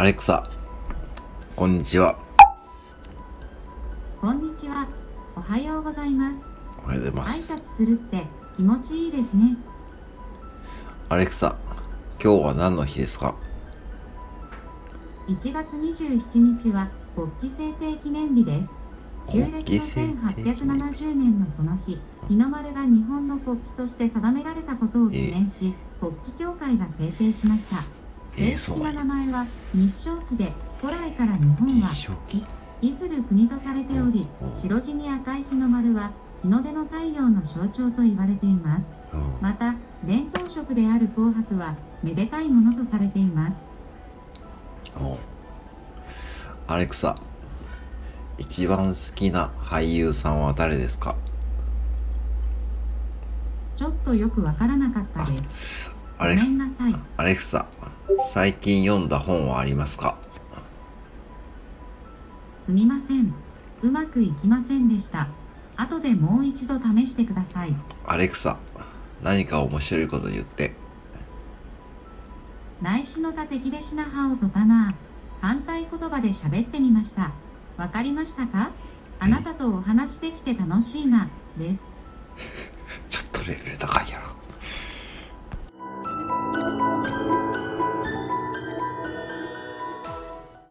アレクサ、こんにちは。こんにちは。おはようございます。おはようございま挨す。拶するって気持ちいいですね。アレクサ、今日は何の日ですか？1月27日は国旗制定記念日です。旧国暦旗の制定記念1870年のこの日、日の丸が日本の国旗として定められたことを記念し、国旗協会が制定しました。えー正式な名前は日照旗で、古来から日本はいずる国とされており白地に赤い日の丸は日の出の太陽の象徴と言われています。うん。また伝統色である紅白はめでたいものとされています。おアレクサ、一番好きな俳優さんは誰ですか？ちょっとよくわからなかったですアレクサ、アレクサ、最近読んだ本はありますか？すみません。うまくいきませんでした。後でもう一度試してください。アレクサ、何か面白いこと言って。内視の他敵でしな歯をとたな。反対言葉で喋ってみました。わかりましたか？あなたとお話できて楽しいな。です。ちょっとレベル高いやろ。